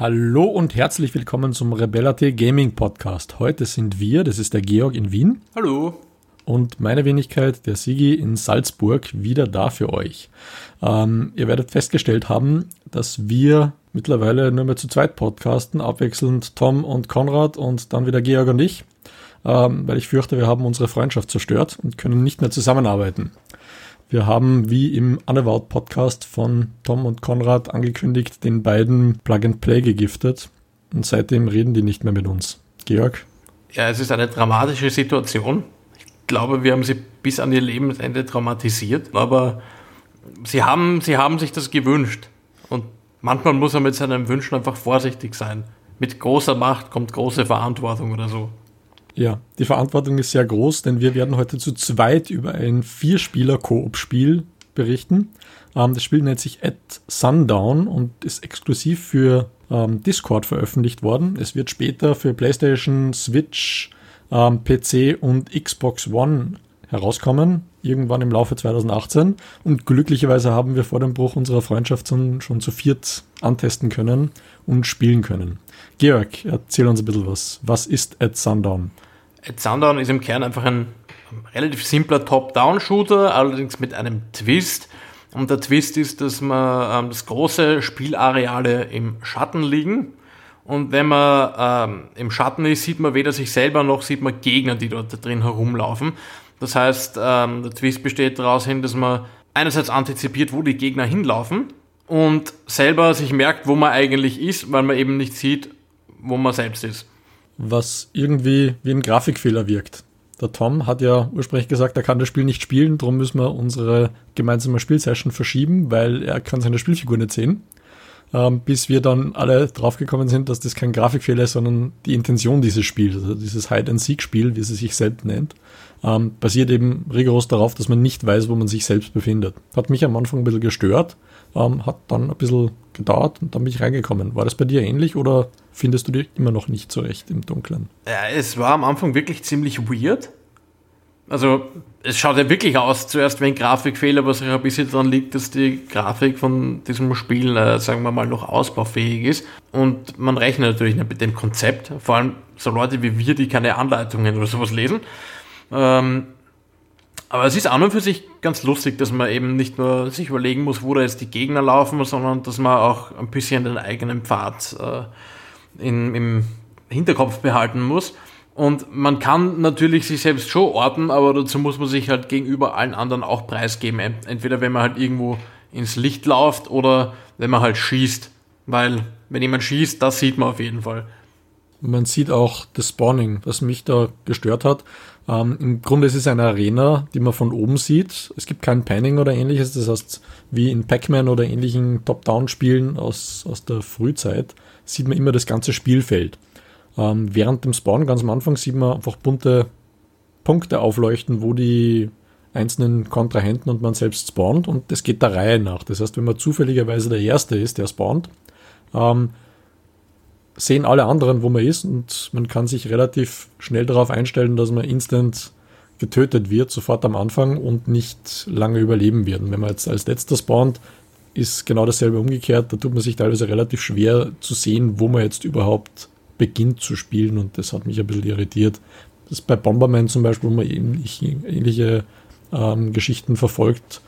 Hallo und herzlich willkommen zum Rebellate Gaming Podcast. Heute sind wir, das ist der Georg in Wien. Hallo. Und meine Wenigkeit, der Sigi in Salzburg, wieder da für euch. Ähm, ihr werdet festgestellt haben, dass wir mittlerweile nur mehr zu zweit podcasten, abwechselnd Tom und Konrad und dann wieder Georg und ich, ähm, weil ich fürchte, wir haben unsere Freundschaft zerstört und können nicht mehr zusammenarbeiten. Wir haben wie im Unabout Podcast von Tom und Konrad angekündigt, den beiden Plug and Play gegiftet und seitdem reden die nicht mehr mit uns. Georg? Ja, es ist eine dramatische Situation. Ich glaube, wir haben sie bis an ihr Lebensende traumatisiert, aber sie haben, sie haben sich das gewünscht. Und manchmal muss man mit seinen Wünschen einfach vorsichtig sein. Mit großer Macht kommt große Verantwortung oder so. Ja, die Verantwortung ist sehr groß, denn wir werden heute zu zweit über ein Vierspieler-Koop-Spiel berichten. Ähm, das Spiel nennt sich At Sundown und ist exklusiv für ähm, Discord veröffentlicht worden. Es wird später für PlayStation, Switch, ähm, PC und Xbox One herauskommen, irgendwann im Laufe 2018. Und glücklicherweise haben wir vor dem Bruch unserer Freundschaft schon, schon zu viert antesten können und spielen können. Georg, erzähl uns ein bisschen was. Was ist At Sundown? At Sundown ist im Kern einfach ein relativ simpler Top-Down-Shooter, allerdings mit einem Twist. Und der Twist ist, dass man ähm, das große Spielareale im Schatten liegen. Und wenn man ähm, im Schatten ist, sieht man weder sich selber noch sieht man Gegner, die dort drin herumlaufen. Das heißt, ähm, der Twist besteht daraus hin, dass man einerseits antizipiert, wo die Gegner hinlaufen und selber sich merkt, wo man eigentlich ist, weil man eben nicht sieht, wo man selbst ist. Was irgendwie wie ein Grafikfehler wirkt. Der Tom hat ja ursprünglich gesagt, er kann das Spiel nicht spielen, darum müssen wir unsere gemeinsame Spielsession verschieben, weil er kann seine Spielfigur nicht sehen. Ähm, bis wir dann alle draufgekommen sind, dass das kein Grafikfehler ist, sondern die Intention dieses Spiels, also dieses Hide-and-Seek-Spiel, wie es sich selbst nennt, ähm, basiert eben rigoros darauf, dass man nicht weiß, wo man sich selbst befindet. Hat mich am Anfang ein bisschen gestört, ähm, hat dann ein bisschen gedauert und dann bin ich reingekommen. War das bei dir ähnlich oder findest du dich immer noch nicht so recht im Dunkeln? Ja, es war am Anfang wirklich ziemlich weird. Also, es schaut ja wirklich aus, zuerst wie ein Grafikfehler, was ja ein bisschen daran liegt, dass die Grafik von diesem Spiel, äh, sagen wir mal, noch ausbaufähig ist. Und man rechnet natürlich nicht mit dem Konzept, vor allem so Leute wie wir, die keine Anleitungen oder sowas lesen. Ähm, aber es ist an und für sich ganz lustig, dass man eben nicht nur sich überlegen muss, wo da jetzt die Gegner laufen, sondern dass man auch ein bisschen den eigenen Pfad äh, in, im Hinterkopf behalten muss. Und man kann natürlich sich selbst schon orten, aber dazu muss man sich halt gegenüber allen anderen auch preisgeben. Entweder wenn man halt irgendwo ins Licht läuft oder wenn man halt schießt. Weil wenn jemand schießt, das sieht man auf jeden Fall. Man sieht auch das Spawning, was mich da gestört hat. Ähm, Im Grunde ist es eine Arena, die man von oben sieht. Es gibt kein Panning oder ähnliches. Das heißt, wie in Pac-Man oder ähnlichen Top-Down-Spielen aus, aus der Frühzeit sieht man immer das ganze Spielfeld. Ähm, während dem Spawn ganz am Anfang sieht man einfach bunte Punkte aufleuchten, wo die einzelnen Kontrahenten und man selbst spawnt und das geht der Reihe nach. Das heißt, wenn man zufälligerweise der Erste ist, der spawnt, ähm, sehen alle anderen, wo man ist und man kann sich relativ schnell darauf einstellen, dass man instant getötet wird, sofort am Anfang und nicht lange überleben wird. Und wenn man jetzt als letzter spawnt, ist genau dasselbe umgekehrt. Da tut man sich teilweise relativ schwer zu sehen, wo man jetzt überhaupt beginnt zu spielen und das hat mich ein bisschen irritiert. Das ist bei Bomberman zum Beispiel, wo man ähnliche ähm, Geschichten verfolgt,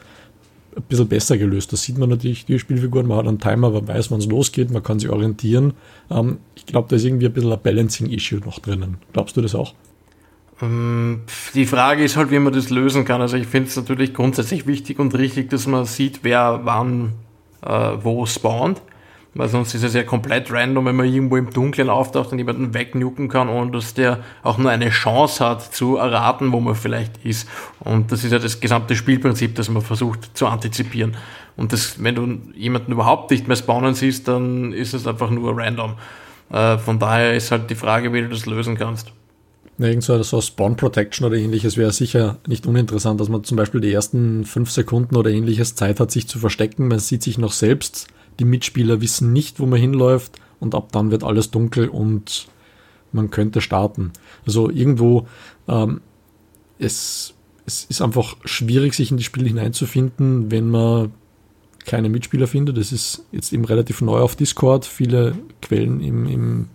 ein bisschen besser gelöst. Da sieht man natürlich die Spielfiguren, man hat einen Timer, man weiß, wann es losgeht, man kann sich orientieren. Ähm, ich glaube, da ist irgendwie ein bisschen ein Balancing-Issue noch drinnen. Glaubst du das auch? Ähm, die Frage ist halt, wie man das lösen kann. Also ich finde es natürlich grundsätzlich wichtig und richtig, dass man sieht, wer wann äh, wo spawnt. Weil sonst ist es ja komplett random, wenn man irgendwo im Dunkeln auftaucht und jemanden wegnuken kann, ohne dass der auch nur eine Chance hat zu erraten, wo man vielleicht ist. Und das ist ja das gesamte Spielprinzip, das man versucht zu antizipieren. Und das, wenn du jemanden überhaupt nicht mehr spawnen siehst, dann ist es einfach nur random. Äh, von daher ist halt die Frage, wie du das lösen kannst. Irgend so, so Spawn Protection oder ähnliches wäre sicher nicht uninteressant, dass man zum Beispiel die ersten fünf Sekunden oder ähnliches Zeit hat, sich zu verstecken. Man sieht sich noch selbst die Mitspieler wissen nicht, wo man hinläuft und ab dann wird alles dunkel und man könnte starten. Also irgendwo, ähm, es, es ist einfach schwierig, sich in die Spiele hineinzufinden, wenn man keine Mitspieler finde. Das ist jetzt eben relativ neu auf Discord. Viele Quellen im, im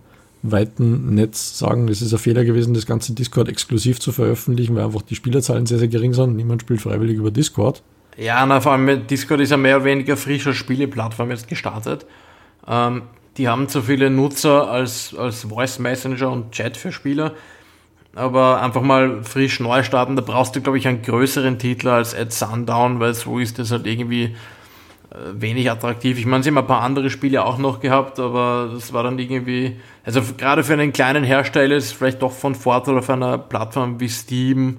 weiten Netz sagen, es ist ein Fehler gewesen, das ganze Discord exklusiv zu veröffentlichen, weil einfach die Spielerzahlen sehr, sehr gering sind. Niemand spielt freiwillig über Discord. Ja, na, vor allem Discord ist ja mehr oder weniger frischer Spieleplattform jetzt gestartet. Ähm, die haben zu viele Nutzer als, als Voice Messenger und Chat für Spieler. Aber einfach mal frisch neu starten, da brauchst du, glaube ich, einen größeren Titel als At Sundown, weil so ist das halt irgendwie äh, wenig attraktiv. Ich meine, sie haben ein paar andere Spiele auch noch gehabt, aber das war dann irgendwie, also gerade für einen kleinen Hersteller ist es vielleicht doch von Vorteil auf einer Plattform wie Steam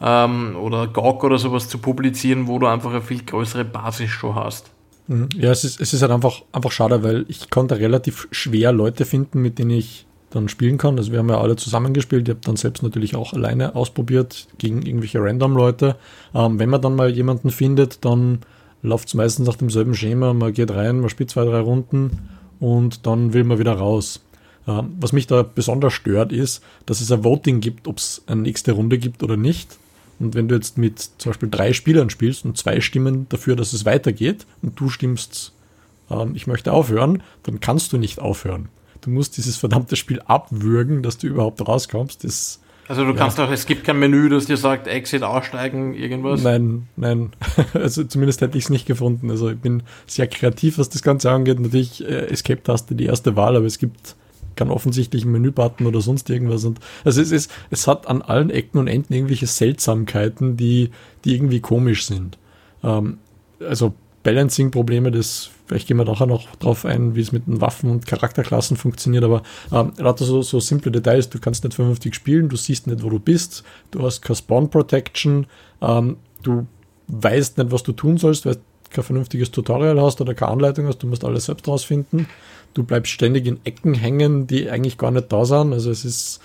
ähm, oder GOG oder sowas zu publizieren, wo du einfach eine viel größere Basis schon hast. Mhm. Ja, es ist, es ist halt einfach, einfach schade, weil ich konnte relativ schwer Leute finden, mit denen ich dann spielen kann. Also wir haben ja alle zusammengespielt. Ich habe dann selbst natürlich auch alleine ausprobiert gegen irgendwelche Random-Leute. Ähm, wenn man dann mal jemanden findet, dann läuft es meistens nach demselben Schema. Man geht rein, man spielt zwei, drei Runden und dann will man wieder raus. Ähm, was mich da besonders stört, ist, dass es ein Voting gibt, ob es eine nächste Runde gibt oder nicht. Und wenn du jetzt mit zum Beispiel drei Spielern spielst und zwei stimmen dafür, dass es weitergeht und du stimmst, ähm, ich möchte aufhören, dann kannst du nicht aufhören. Du musst dieses verdammte Spiel abwürgen, dass du überhaupt rauskommst. Das, also du kannst ja. auch, es gibt kein Menü, das dir sagt, Exit, aussteigen, irgendwas? Nein, nein. Also zumindest hätte ich es nicht gefunden. Also ich bin sehr kreativ, was das Ganze angeht. Natürlich äh, Escape-Taste die erste Wahl, aber es gibt keinen offensichtlichen Menübutton oder sonst irgendwas. Und also es ist, es hat an allen Ecken und Enden irgendwelche Seltsamkeiten, die, die irgendwie komisch sind. Ähm, also Balancing-Probleme, das, vielleicht gehen wir nachher noch drauf ein, wie es mit den Waffen und Charakterklassen funktioniert, aber ähm, lauter so, so simple Details, du kannst nicht vernünftig spielen, du siehst nicht, wo du bist, du hast keine Spawn-Protection, ähm, du weißt nicht, was du tun sollst, weil du kein vernünftiges Tutorial hast oder keine Anleitung hast, du musst alles selbst rausfinden, du bleibst ständig in Ecken hängen, die eigentlich gar nicht da sind, also es ist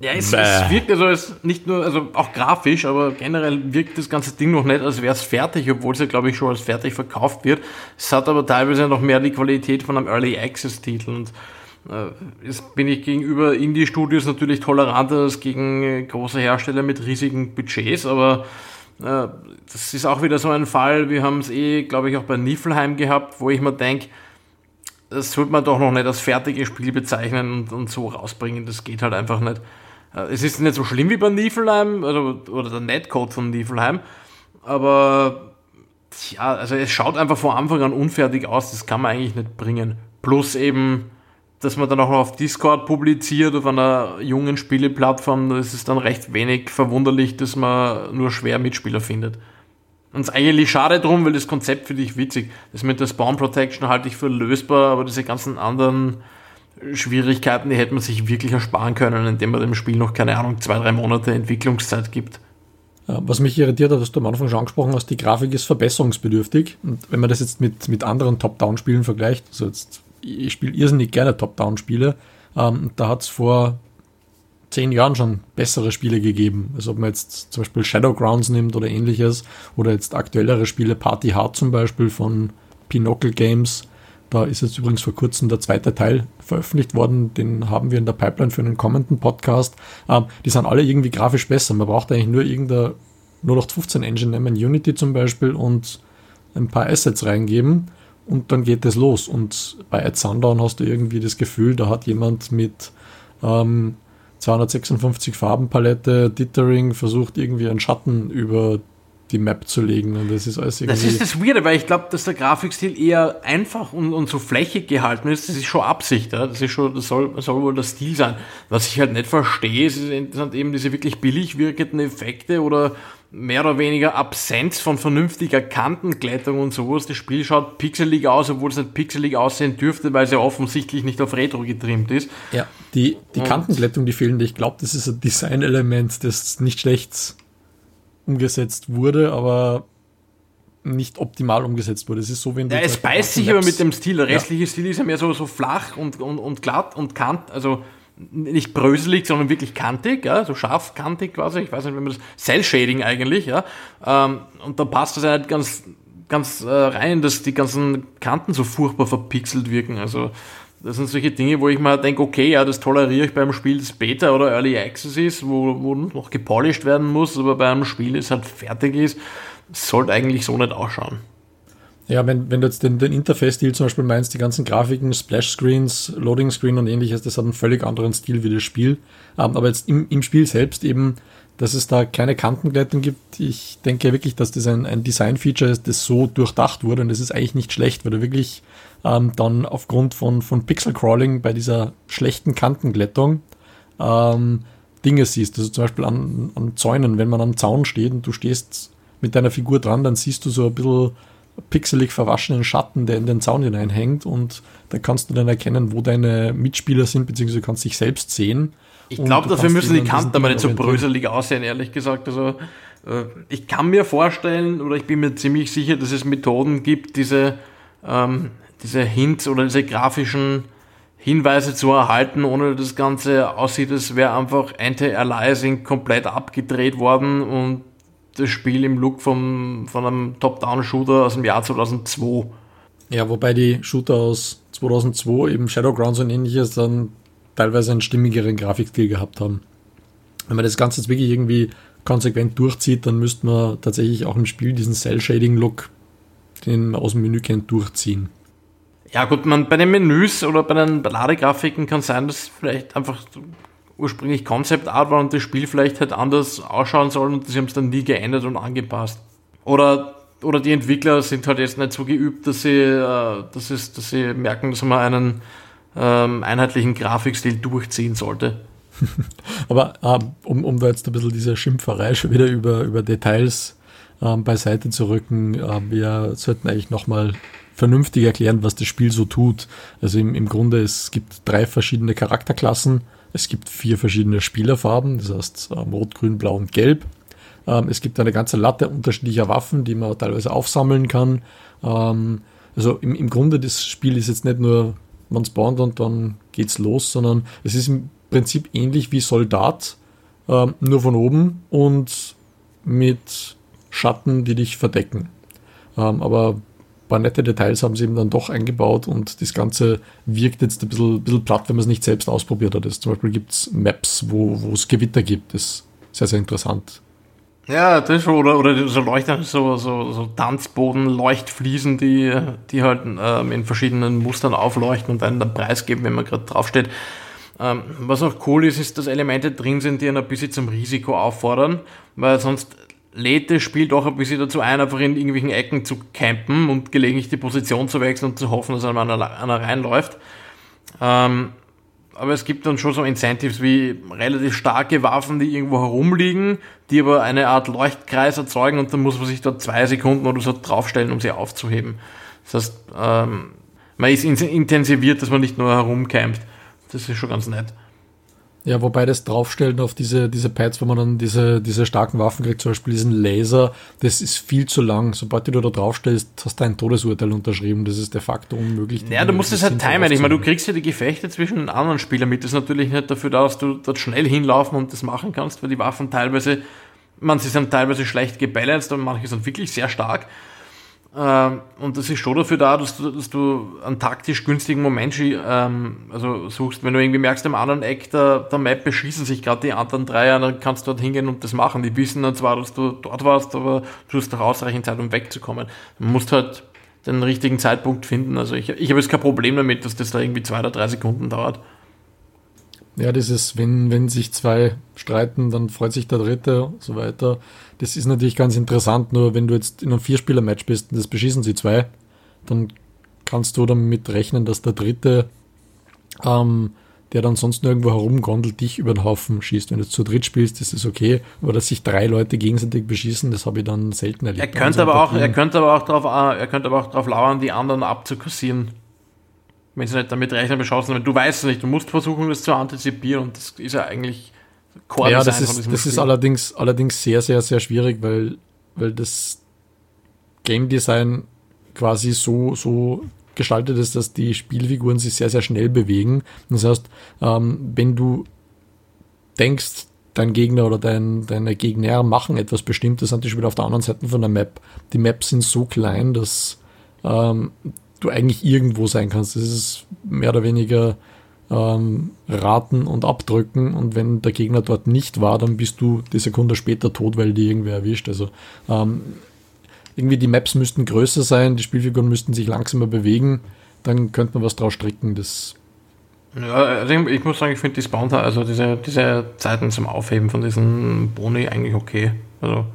ja, es, es, wirkt also es nicht nur, also auch grafisch, aber generell wirkt das ganze Ding noch nicht, als wäre es fertig, obwohl es ja, glaube ich, schon als fertig verkauft wird. Es hat aber teilweise noch mehr die Qualität von einem Early Access Titel und äh, jetzt bin ich gegenüber Indie-Studios natürlich toleranter als gegen äh, große Hersteller mit riesigen Budgets, aber äh, das ist auch wieder so ein Fall, wir haben es eh, glaube ich, auch bei Niflheim gehabt, wo ich mir denke, das sollte man doch noch nicht als fertiges Spiel bezeichnen und, und so rausbringen, das geht halt einfach nicht. Äh, es ist nicht so schlimm wie bei Niflheim, also, oder der Netcode von Niflheim, aber ja, also es schaut einfach von Anfang an unfertig aus, das kann man eigentlich nicht bringen. Plus eben, dass man dann auch auf Discord publiziert, auf einer jungen Spieleplattform, da ist es dann recht wenig verwunderlich, dass man nur schwer Mitspieler findet. Und es ist eigentlich schade drum, weil das Konzept finde ich witzig. Das mit der Spawn Protection halte ich für lösbar, aber diese ganzen anderen Schwierigkeiten, die hätte man sich wirklich ersparen können, indem man dem Spiel noch, keine Ahnung, zwei, drei Monate Entwicklungszeit gibt. Was mich irritiert hat, was du am Anfang schon angesprochen hast, die Grafik ist verbesserungsbedürftig. Und wenn man das jetzt mit, mit anderen Top-Down-Spielen vergleicht, also jetzt, ich spiele irrsinnig gerne Top-Down-Spiele, ähm, da hat es vor zehn Jahren schon bessere Spiele gegeben. Also ob man jetzt zum Beispiel Shadowgrounds nimmt oder ähnliches, oder jetzt aktuellere Spiele, Party Hard zum Beispiel von Pinochle Games, da ist jetzt übrigens vor kurzem der zweite Teil veröffentlicht worden. Den haben wir in der Pipeline für einen kommenden Podcast. Ähm, die sind alle irgendwie grafisch besser. Man braucht eigentlich nur irgendeine 0815 Engine nehmen, Unity zum Beispiel, und ein paar Assets reingeben und dann geht es los. Und bei Ad Sundown hast du irgendwie das Gefühl, da hat jemand mit ähm, 256 Farbenpalette, Dithering versucht irgendwie einen Schatten über die Map zu legen und das ist alles irgendwie. Das ist das Weirde, weil ich glaube, dass der Grafikstil eher einfach und, und so flächig gehalten ist. Das ist schon Absicht, ja? das ist schon, das soll, soll wohl der Stil sein. Was ich halt nicht verstehe, sind eben diese wirklich billig wirkenden Effekte oder mehr oder weniger Absenz von vernünftiger Kantenglättung und sowas. Das Spiel schaut pixelig aus, obwohl es nicht pixelig aussehen dürfte, weil es ja offensichtlich nicht auf Retro getrimmt ist. Ja, die, die Kantenglättung, die fehlende, ich glaube, das ist ein Designelement, das nicht schlecht umgesetzt wurde, aber nicht optimal umgesetzt wurde. Es ist so, wenn. Ja, es beißt sich aber mit dem Stil. Der restliche ja. Stil ist ja mehr so, so flach und, und, und glatt und kant, also nicht bröselig, sondern wirklich kantig, ja, so scharfkantig quasi. Ich weiß nicht, wie man das. Cell Shading eigentlich, ja. Ähm, und da passt das nicht ganz, ganz äh, rein, dass die ganzen Kanten so furchtbar verpixelt wirken. Also das sind solche Dinge, wo ich mal denke, okay, ja, das toleriere ich beim Spiel, das Beta oder Early Access ist, wo, wo noch gepolished werden muss, aber bei einem Spiel, das halt fertig ist, sollte eigentlich so nicht ausschauen. Ja, wenn, wenn du jetzt den, den Interface-Stil zum Beispiel meinst, die ganzen Grafiken, Splash-Screens, Loading-Screen und ähnliches, das hat einen völlig anderen Stil wie das Spiel. Ähm, aber jetzt im, im Spiel selbst eben, dass es da keine Kantenglättung gibt. Ich denke wirklich, dass das ein, ein Design-Feature ist, das so durchdacht wurde und das ist eigentlich nicht schlecht, weil du wirklich ähm, dann aufgrund von, von Pixel-Crawling bei dieser schlechten Kantenglättung ähm, Dinge siehst. Also zum Beispiel an, an Zäunen, wenn man am Zaun steht und du stehst mit deiner Figur dran, dann siehst du so ein bisschen pixelig verwaschenen Schatten, der in den Zaun hineinhängt und da kannst du dann erkennen, wo deine Mitspieler sind, beziehungsweise kannst dich selbst sehen. Ich glaube, dafür müssen die Kanten aber nicht so bröselig aussehen, ehrlich gesagt. Also äh, ich kann mir vorstellen oder ich bin mir ziemlich sicher, dass es Methoden gibt, diese, ähm, diese Hints oder diese grafischen Hinweise zu erhalten, ohne dass das Ganze aussieht, als wäre einfach Anti-Aliasing komplett abgedreht worden und das Spiel im Look vom, von einem Top-Down-Shooter aus dem Jahr 2002. Ja, wobei die Shooter aus 2002, eben Shadowgrounds und ähnliches, dann teilweise einen stimmigeren Grafikstil gehabt haben. Wenn man das Ganze jetzt wirklich irgendwie konsequent durchzieht, dann müsste man tatsächlich auch im Spiel diesen Cell-Shading-Look, den man aus dem Menü kennt, durchziehen. Ja gut, man, bei den Menüs oder bei den Ladegrafiken kann sein, dass vielleicht einfach ursprünglich Concept Art war und das Spiel vielleicht halt anders ausschauen soll und sie haben es dann nie geändert und angepasst. Oder, oder die Entwickler sind halt jetzt nicht so geübt, dass sie, äh, dass, es, dass sie merken, dass man einen ähm, einheitlichen Grafikstil durchziehen sollte. Aber äh, um, um da jetzt ein bisschen diese Schimpferei schon wieder über, über Details ähm, beiseite zu rücken, äh, wir sollten eigentlich nochmal vernünftig erklären, was das Spiel so tut. Also im, im Grunde, es gibt drei verschiedene Charakterklassen es gibt vier verschiedene Spielerfarben, das heißt ähm, Rot, Grün, Blau und Gelb. Ähm, es gibt eine ganze Latte unterschiedlicher Waffen, die man teilweise aufsammeln kann. Ähm, also im, im Grunde das Spiel ist jetzt nicht nur, man spawnt und dann geht's los, sondern es ist im Prinzip ähnlich wie Soldat, nur von oben und mit Schatten, die dich verdecken. aber paar nette Details haben sie eben dann doch eingebaut und das Ganze wirkt jetzt ein bisschen, bisschen platt, wenn man es nicht selbst ausprobiert hat. Also zum Beispiel gibt es Maps, wo, es Gewitter gibt. Das ist sehr, sehr interessant. Ja, das schon, oder, oder so Leuchter, so, so, so Tanzboden, Leuchtfliesen, die, die halt ähm, in verschiedenen Mustern aufleuchten und einen dann Preis geben, wenn man gerade draufsteht. Ähm, was auch cool ist, ist, dass Elemente drin sind, die einen ein bisschen zum Risiko auffordern, weil sonst lädt das Spiel doch ein bisschen dazu ein, einfach in irgendwelchen Ecken zu campen und gelegentlich die Position zu wechseln und zu hoffen, dass einer, einer reinläuft. Ähm, aber es gibt dann schon so Incentives wie relativ starke Waffen, die irgendwo herumliegen, die aber eine Art Leuchtkreis erzeugen und dann muss man sich da zwei Sekunden oder so draufstellen, um sie aufzuheben. Das heißt, ähm, man ist intensiviert, dass man nicht nur herumcampt. Das ist schon ganz nett. Ja, wobei das Draufstellen auf diese, diese Pads, wo man dann diese, diese starken Waffen kriegt, zum Beispiel diesen Laser, das ist viel zu lang. Sobald du da draufstellst, hast du ein Todesurteil unterschrieben. Das ist de facto unmöglich. Ja, du musst es halt timen. Ich meine, du kriegst ja die Gefechte zwischen den anderen Spielern mit. Das ist natürlich nicht dafür da, dass du dort schnell hinlaufen und das machen kannst, weil die Waffen teilweise, man, sie sind teilweise schlecht gebalanced und manche sind wirklich sehr stark. Ähm, und das ist schon dafür da, dass du, dass du einen taktisch günstigen Moment ähm, also suchst. Wenn du irgendwie merkst, am anderen Eck der, der Map beschießen sich gerade die anderen drei, dann kannst du dort hingehen und das machen. Die wissen dann zwar, dass du dort warst, aber du hast doch ausreichend Zeit, um wegzukommen. Du musst halt den richtigen Zeitpunkt finden. Also ich, ich habe jetzt kein Problem damit, dass das da irgendwie zwei oder drei Sekunden dauert. Ja, dieses, wenn, wenn sich zwei streiten, dann freut sich der Dritte und so weiter. Das ist natürlich ganz interessant, nur wenn du jetzt in einem Vierspieler-Match bist und das beschießen sie zwei, dann kannst du damit rechnen, dass der Dritte, ähm, der dann sonst nirgendwo herumgondelt, dich über den Haufen schießt. Wenn du zu dritt spielst, ist das okay, aber dass sich drei Leute gegenseitig beschießen, das habe ich dann selten erlebt. Er könnte, aber auch, er könnte aber auch darauf, er könnte aber auch darauf lauern, die anderen abzukassieren wenn sie nicht damit rechnen, beschossen haben. Du weißt es nicht, du musst versuchen, das zu antizipieren und das ist ja eigentlich Core Ja, das ist, das ist allerdings, allerdings sehr, sehr, sehr schwierig, weil, weil das Game Design quasi so, so gestaltet ist, dass die Spielfiguren sich sehr, sehr schnell bewegen. Das heißt, ähm, wenn du denkst, dein Gegner oder dein, deine Gegner machen etwas Bestimmtes, sind die schon wieder auf der anderen Seite von der Map. Die Maps sind so klein, dass ähm, du eigentlich irgendwo sein kannst. Das ist mehr oder weniger ähm, raten und abdrücken und wenn der Gegner dort nicht war, dann bist du die Sekunde später tot, weil die irgendwer erwischt. Also ähm, irgendwie die Maps müssten größer sein, die Spielfiguren müssten sich langsamer bewegen, dann könnte man was draus stricken. Das ja, also ich, ich muss sagen, ich finde die Spawn, also diese, diese Zeiten zum Aufheben von diesen Boni eigentlich okay. Also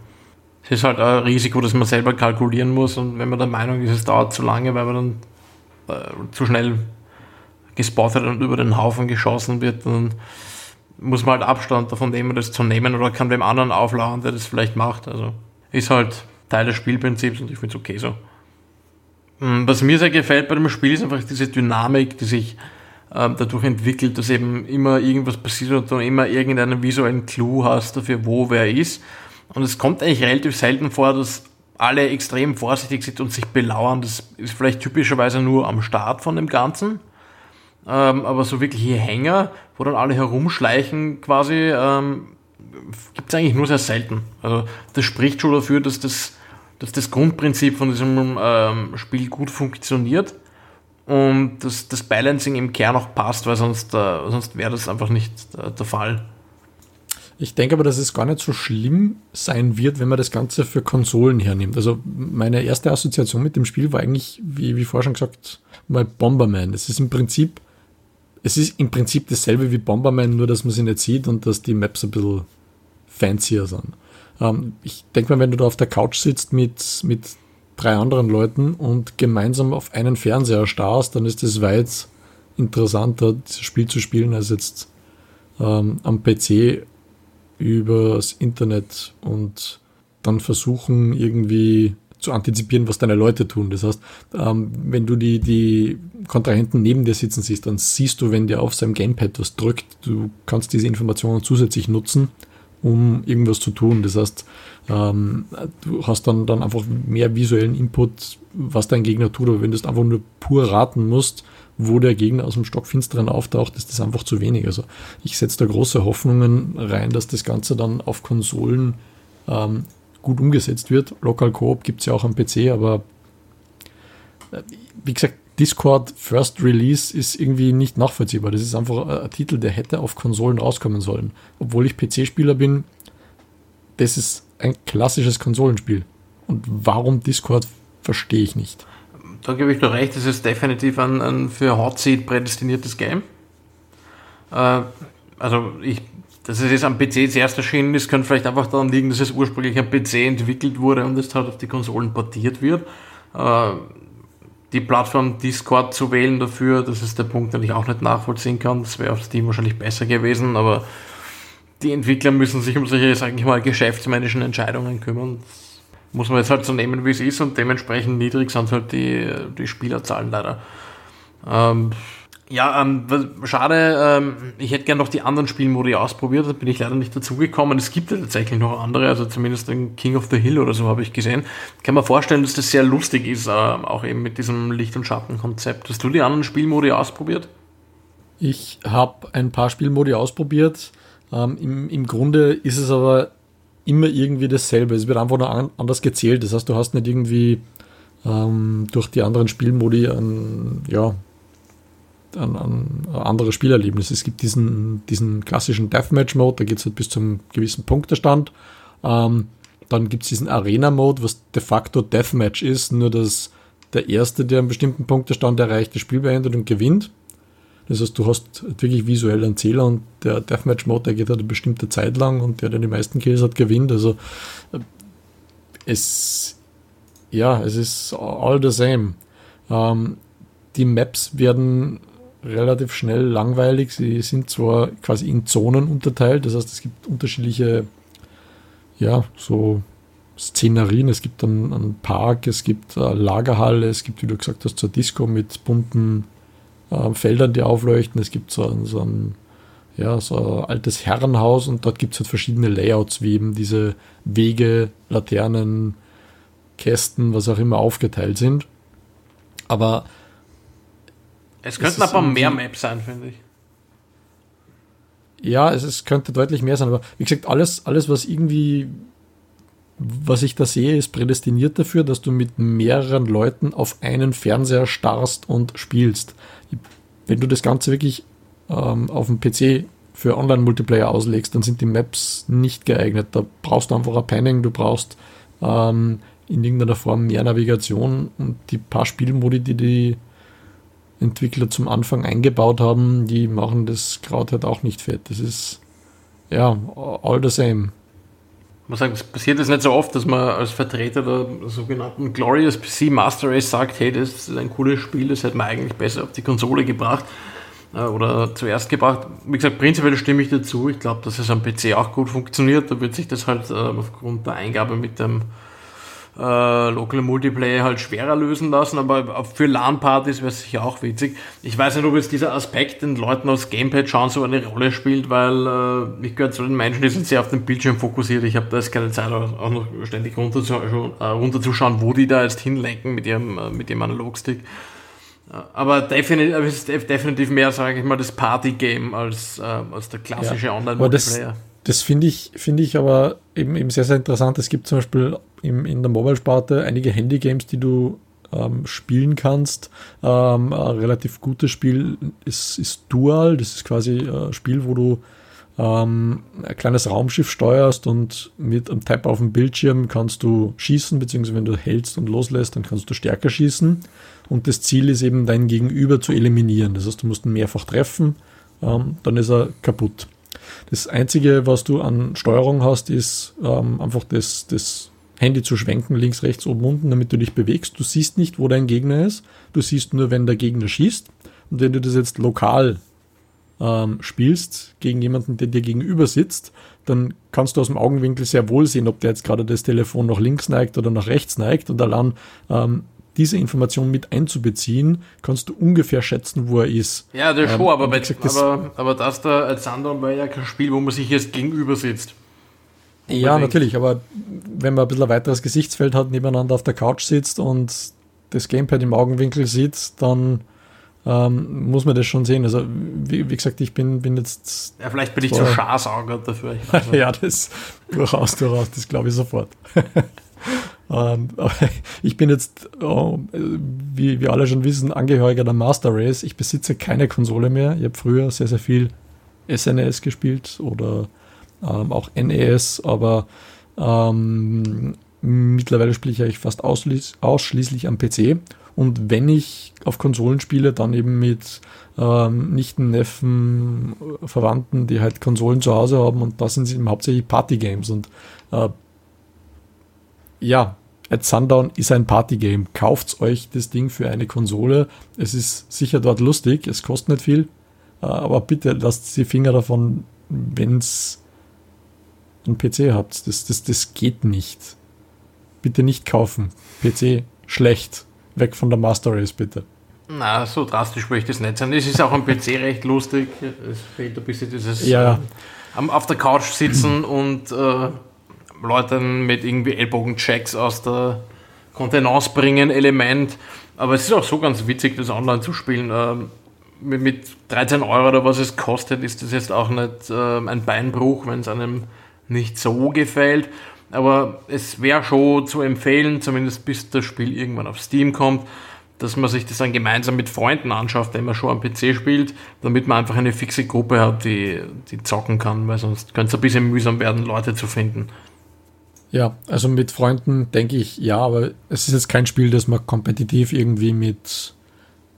es ist halt ein Risiko, dass man selber kalkulieren muss und wenn man der Meinung ist, es dauert zu lange, weil man dann äh, zu schnell gespottet und über den Haufen geschossen wird, dann muss man halt Abstand davon nehmen, das zu nehmen oder kann dem anderen auflauern, der das vielleicht macht. Also ist halt Teil des Spielprinzips und ich finde es okay so. Hm, was mir sehr gefällt bei dem Spiel ist einfach diese Dynamik, die sich ähm, dadurch entwickelt, dass eben immer irgendwas passiert und du immer irgendeinen visuellen Clou hast dafür, wo wer ist. Und es kommt eigentlich relativ selten vor, dass alle extrem vorsichtig sind und sich belauern. Das ist vielleicht typischerweise nur am Start von dem Ganzen. Ähm, aber so wirkliche Hänger, wo dann alle herumschleichen quasi, ähm, gibt es eigentlich nur sehr selten. Also das spricht schon dafür, dass das, dass das Grundprinzip von diesem ähm, Spiel gut funktioniert und dass das Balancing im Kern auch passt, weil sonst, äh, sonst wäre das einfach nicht äh, der Fall. Ich denke aber, dass es gar nicht so schlimm sein wird, wenn man das Ganze für Konsolen hernimmt. Also meine erste Assoziation mit dem Spiel war eigentlich, wie, wie vorher schon gesagt, mal Bomberman. Es ist im Prinzip es ist im Prinzip dasselbe wie Bomberman, nur dass man sie nicht sieht und dass die Maps ein bisschen fancier sind. Ähm, ich denke mal, wenn du da auf der Couch sitzt mit, mit drei anderen Leuten und gemeinsam auf einen Fernseher starrst, dann ist es weit interessanter, dieses Spiel zu spielen, als jetzt ähm, am PC übers Internet und dann versuchen irgendwie zu antizipieren, was deine Leute tun. Das heißt, ähm, wenn du die, die Kontrahenten neben dir sitzen siehst, dann siehst du, wenn der auf seinem Gamepad was drückt, du kannst diese Informationen zusätzlich nutzen, um irgendwas zu tun. Das heißt, ähm, du hast dann, dann einfach mehr visuellen Input, was dein Gegner tut. Aber wenn du es einfach nur pur raten musst, wo der Gegner aus dem Stockfinsteren auftaucht, ist das einfach zu wenig. Also ich setze da große Hoffnungen rein, dass das Ganze dann auf Konsolen ähm, gut umgesetzt wird. Local Coop gibt es ja auch am PC, aber äh, wie gesagt, Discord First Release ist irgendwie nicht nachvollziehbar. Das ist einfach ein Titel, der hätte auf Konsolen rauskommen sollen. Obwohl ich PC-Spieler bin, das ist ein klassisches Konsolenspiel. Und warum Discord, verstehe ich nicht. Da gebe ich dir recht, das ist definitiv ein, ein für Hot Seat prädestiniertes Game. Äh, also ich dass es jetzt am PC zuerst erschienen ist, könnte vielleicht einfach daran liegen, dass es ursprünglich am PC entwickelt wurde und jetzt halt auf die Konsolen portiert wird. Äh, die Plattform Discord zu wählen dafür, das ist der Punkt, den ich auch nicht nachvollziehen kann. Das wäre auf Steam wahrscheinlich besser gewesen, aber die Entwickler müssen sich um solche, sag ich mal, geschäftsmännischen Entscheidungen kümmern. Das muss man jetzt halt so nehmen, wie es ist und dementsprechend niedrig sind halt die, die Spielerzahlen leider. Ähm, ja, ähm, schade. Ähm, ich hätte gerne noch die anderen Spielmodi ausprobiert. Da bin ich leider nicht dazugekommen. Es gibt ja tatsächlich noch andere, also zumindest den King of the Hill oder so habe ich gesehen. Kann man vorstellen, dass das sehr lustig ist, äh, auch eben mit diesem Licht- und Schattenkonzept. Hast du die anderen Spielmodi ausprobiert? Ich habe ein paar Spielmodi ausprobiert. Ähm, im, Im Grunde ist es aber immer irgendwie dasselbe. Es wird einfach nur an, anders gezählt. Das heißt, du hast nicht irgendwie ähm, durch die anderen Spielmodi ein, ja, ein, ein anderes Spielerlebnis. Es gibt diesen, diesen klassischen Deathmatch-Mode, da geht es halt bis zum gewissen Punktestand. Ähm, dann gibt es diesen Arena-Mode, was de facto Deathmatch ist, nur dass der Erste, der einen bestimmten Punktestand erreicht, das Spiel beendet und gewinnt. Das heißt, du hast wirklich visuell einen Zähler und der Deathmatch-Mode, der geht halt eine bestimmte Zeit lang und der, der die meisten Kills hat, gewinnt. Also äh, es, ja, es ist all the same. Ähm, die Maps werden relativ schnell langweilig. Sie sind zwar quasi in Zonen unterteilt, das heißt, es gibt unterschiedliche, ja, so Szenerien. Es gibt dann einen Park, es gibt eine Lagerhalle, es gibt, wie du gesagt hast, eine Disco mit bunten äh, Feldern, die aufleuchten. Es gibt so ein, so ein, ja, so ein altes Herrenhaus und dort gibt es halt verschiedene Layouts, wie eben diese Wege, Laternen, Kästen, was auch immer aufgeteilt sind. Aber es könnten aber mehr Maps sein, finde ich. Ja, es, es könnte deutlich mehr sein, aber wie gesagt, alles, alles, was irgendwie, was ich da sehe, ist prädestiniert dafür, dass du mit mehreren Leuten auf einen Fernseher starrst und spielst. Wenn du das Ganze wirklich ähm, auf dem PC für Online-Multiplayer auslegst, dann sind die Maps nicht geeignet. Da brauchst du einfach ein Panning, du brauchst ähm, in irgendeiner Form mehr Navigation und die paar Spielmodi, die die Entwickler zum Anfang eingebaut haben, die machen das Kraut halt auch nicht fett. Das ist ja all the same. Man sagt, es passiert jetzt nicht so oft, dass man als Vertreter der sogenannten Glorious PC Master Race sagt, hey, das ist ein cooles Spiel, das hätte man eigentlich besser auf die Konsole gebracht äh, oder zuerst gebracht. Wie gesagt, prinzipiell stimme ich dazu. Ich glaube, dass es am PC auch gut funktioniert. Da wird sich das halt äh, aufgrund der Eingabe mit dem äh, Local Multiplayer halt schwerer lösen lassen, aber für LAN-Partys wäre es sicher auch witzig. Ich weiß nicht, ob jetzt dieser Aspekt den Leuten aus Gamepad schauen so eine Rolle spielt, weil äh, ich gehöre zu den Menschen, die sind sehr auf den Bildschirm fokussiert. Ich habe da jetzt keine Zeit, auch noch ständig runterzuschauen, äh, runterzuschauen wo die da jetzt hinlenken mit ihrem, äh, mit ihrem Analogstick. Äh, aber definitiv, es ist definitiv mehr, sage ich mal, das Party-Game als, äh, als der klassische ja, Online-Multiplayer. Das finde ich, finde ich aber eben, eben sehr, sehr interessant. Es gibt zum Beispiel im, in der Mobile-Sparte einige Handy-Games, die du ähm, spielen kannst. Ähm, ein relativ gutes Spiel ist, ist Dual. Das ist quasi ein Spiel, wo du ähm, ein kleines Raumschiff steuerst und mit einem Tap auf dem Bildschirm kannst du schießen, beziehungsweise wenn du hältst und loslässt, dann kannst du stärker schießen. Und das Ziel ist eben, dein Gegenüber zu eliminieren. Das heißt, du musst ihn mehrfach treffen, ähm, dann ist er kaputt. Das Einzige, was du an Steuerung hast, ist ähm, einfach das, das Handy zu schwenken, links, rechts, oben, unten, damit du dich bewegst. Du siehst nicht, wo dein Gegner ist. Du siehst nur, wenn der Gegner schießt. Und wenn du das jetzt lokal ähm, spielst gegen jemanden, der dir gegenüber sitzt, dann kannst du aus dem Augenwinkel sehr wohl sehen, ob der jetzt gerade das Telefon nach links neigt oder nach rechts neigt. Und allein ähm, diese Information mit einzubeziehen, kannst du ungefähr schätzen, wo er ist. Ja, das ähm, schon, aber, bei, gesagt, das aber, aber das da als Sandron war ja kein Spiel, wo man sich jetzt gegenüber sitzt. Ja, natürlich, aber wenn man ein bisschen ein weiteres Gesichtsfeld hat, nebeneinander auf der Couch sitzt und das Gamepad im Augenwinkel sieht, dann ähm, muss man das schon sehen. Also, wie, wie, gesagt, ich bin, bin jetzt. Ja, vielleicht bin ich zu scharsaugert dafür. ja, das durchaus, durchaus, das glaube ich sofort. Ähm, ich bin jetzt, oh, wie wir alle schon wissen, Angehöriger der Master Race. Ich besitze keine Konsole mehr. Ich habe früher sehr, sehr viel SNES gespielt oder ähm, auch NES, aber ähm, mittlerweile spiele ich eigentlich fast ausschließ ausschließlich am PC. Und wenn ich auf Konsolen spiele, dann eben mit ähm, Nichten, Neffen, Verwandten, die halt Konsolen zu Hause haben und da sind sie eben hauptsächlich Partygames und äh, ja, At Sundown ist ein Partygame. Kauft euch das Ding für eine Konsole. Es ist sicher dort lustig, es kostet nicht viel, äh, aber bitte lasst die Finger davon, wenn es einen PC habt. Das, das, das geht nicht. Bitte nicht kaufen. PC schlecht. Weg von der Master Race, bitte. Na, so drastisch möchte ich das nicht sein. Es ist auch am PC recht lustig. Es fehlt ein bisschen dieses ja. äh, auf der Couch sitzen und äh, Leuten mit irgendwie Ellbogenchecks aus der Kontenance bringen, Element. Aber es ist auch so ganz witzig, das online zu spielen. Ähm, mit 13 Euro oder was es kostet, ist das jetzt auch nicht ähm, ein Beinbruch, wenn es einem nicht so gefällt. Aber es wäre schon zu empfehlen, zumindest bis das Spiel irgendwann auf Steam kommt, dass man sich das dann gemeinsam mit Freunden anschaut, wenn man schon am PC spielt, damit man einfach eine fixe Gruppe hat, die, die zocken kann, weil sonst könnte es ein bisschen mühsam werden, Leute zu finden. Ja, also mit Freunden denke ich ja, aber es ist jetzt kein Spiel, das man kompetitiv irgendwie mit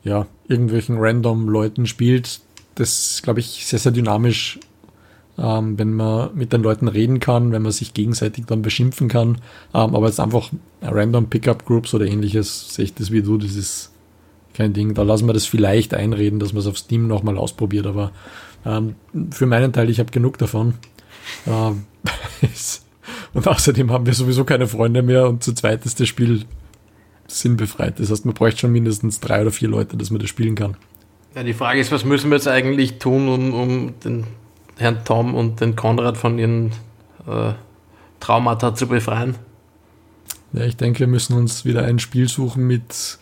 ja, irgendwelchen random Leuten spielt. Das ist, glaube ich, sehr, sehr dynamisch, ähm, wenn man mit den Leuten reden kann, wenn man sich gegenseitig dann beschimpfen kann. Ähm, aber jetzt einfach random Pickup Groups oder ähnliches, sehe ich das wie du, das ist kein Ding. Da lassen wir das vielleicht einreden, dass man es auf Steam nochmal ausprobiert, aber ähm, für meinen Teil, ich habe genug davon. Ähm, Und außerdem haben wir sowieso keine Freunde mehr und zu zweit ist das Spiel sinnbefreit. Das heißt, man bräuchte schon mindestens drei oder vier Leute, dass man das spielen kann. Ja, die Frage ist, was müssen wir jetzt eigentlich tun, um, um den Herrn Tom und den Konrad von ihren äh, Traumata zu befreien? Ja, ich denke, wir müssen uns wieder ein Spiel suchen, mit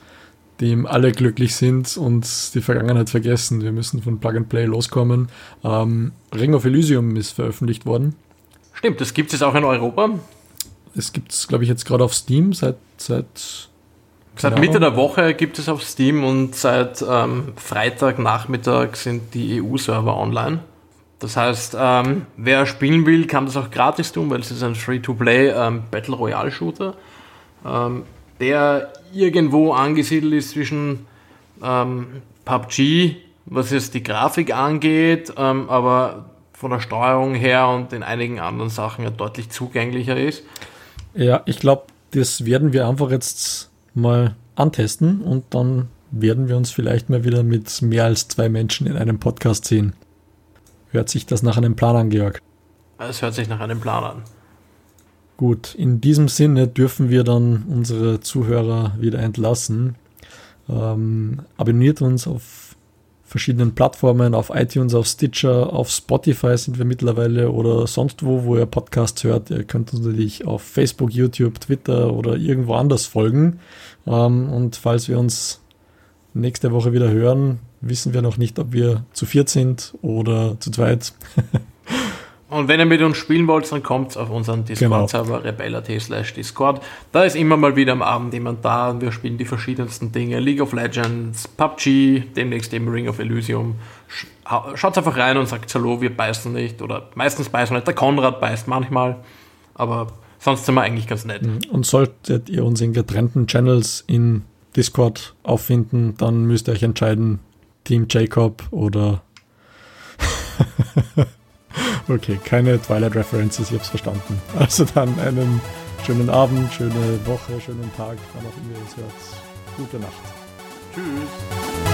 dem alle glücklich sind und die Vergangenheit vergessen. Wir müssen von Plug and Play loskommen. Ähm, Ring of Elysium ist veröffentlicht worden. Stimmt, das gibt es auch in Europa. Es gibt es, glaube ich, jetzt gerade auf Steam seit. Seit, seit Mitte der Woche gibt es auf Steam und seit ähm, Freitagnachmittag sind die EU-Server online. Das heißt, ähm, wer spielen will, kann das auch gratis tun, weil es ist ein Free-to-Play ähm, Battle Royale Shooter. ähm, der irgendwo angesiedelt ist zwischen ähm, PUBG, was jetzt die Grafik angeht, ähm, aber von der Steuerung her und in einigen anderen Sachen ja deutlich zugänglicher ist. Ja, ich glaube, das werden wir einfach jetzt mal antesten und dann werden wir uns vielleicht mal wieder mit mehr als zwei Menschen in einem Podcast sehen. Hört sich das nach einem Plan an, Georg? Es hört sich nach einem Plan an. Gut, in diesem Sinne dürfen wir dann unsere Zuhörer wieder entlassen. Ähm, abonniert uns auf verschiedenen Plattformen, auf iTunes, auf Stitcher, auf Spotify sind wir mittlerweile oder sonst wo, wo ihr Podcasts hört. Ihr könnt uns natürlich auf Facebook, YouTube, Twitter oder irgendwo anders folgen. Ähm, und falls wir uns nächste Woche wieder hören, wissen wir noch nicht, ob wir zu viert sind oder zu zweit. Und wenn ihr mit uns spielen wollt, dann kommt auf unseren Discord-Server genau. rebella.t slash Discord. Da ist immer mal wieder am Abend jemand da und wir spielen die verschiedensten Dinge. League of Legends, PUBG, demnächst eben Ring of Elysium. Schaut einfach rein und sagt Hallo, wir beißen nicht. Oder meistens beißen wir nicht. Der Konrad beißt manchmal. Aber sonst sind wir eigentlich ganz nett. Mhm. Und solltet ihr uns in getrennten Channels in Discord auffinden, dann müsst ihr euch entscheiden, Team Jacob oder Okay, keine Twilight References, ich hab's verstanden. Also dann einen schönen Abend, schöne Woche, schönen Tag, wann auch immer ihr es hört. Gute Nacht. Tschüss.